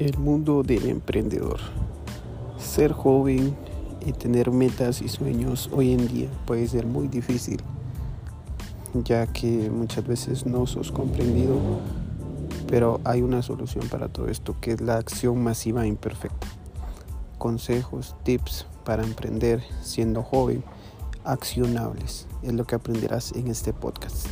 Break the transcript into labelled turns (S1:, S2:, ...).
S1: El mundo del emprendedor. Ser joven y tener metas y sueños hoy en día puede ser muy difícil, ya que muchas veces no sos comprendido, pero hay una solución para todo esto, que es la acción masiva e imperfecta. Consejos, tips para emprender siendo joven, accionables, es lo que aprenderás en este podcast.